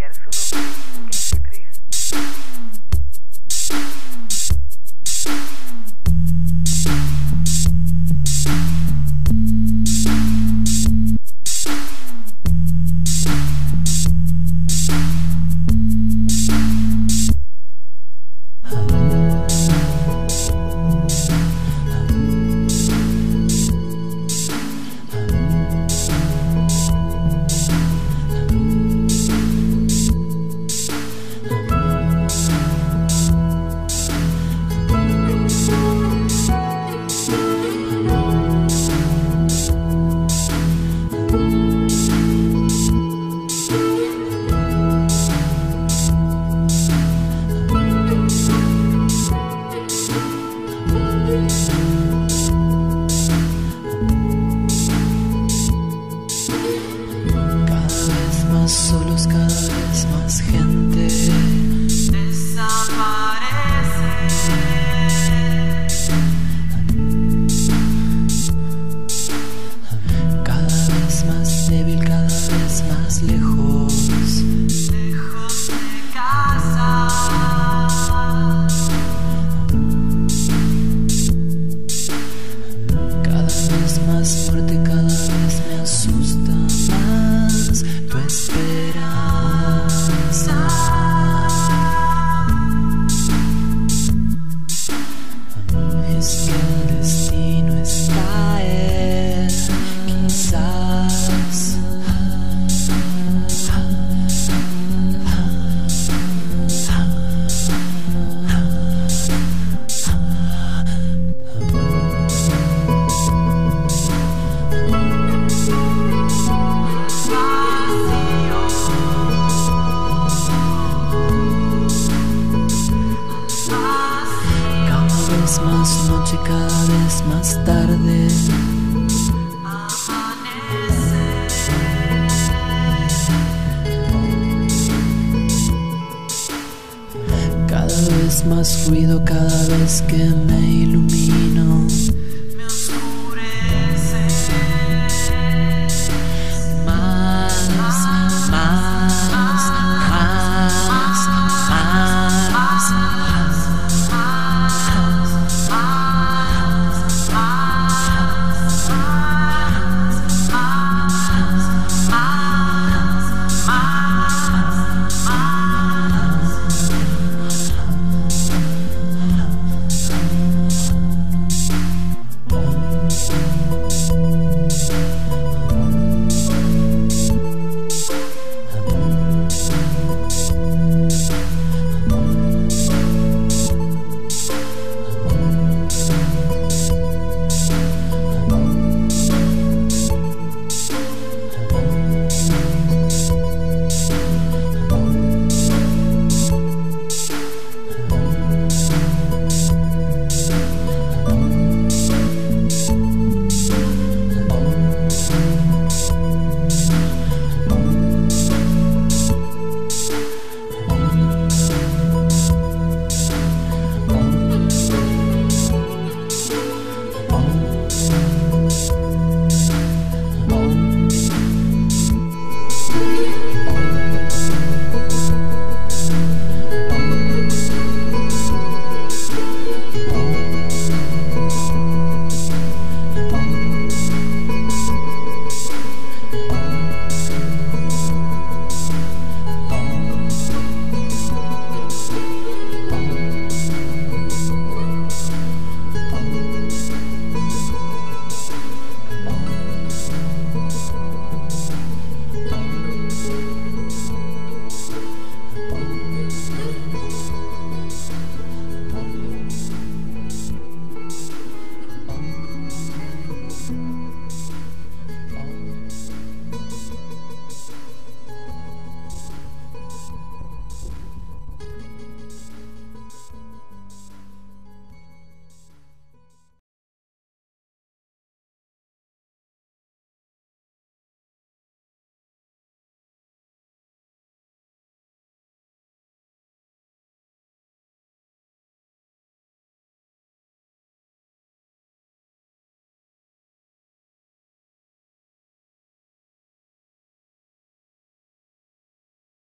Pierre Sulu. Solos, cada vez más gente más noche, cada vez más tarde. Cada vez más ruido, cada vez que me ilumino.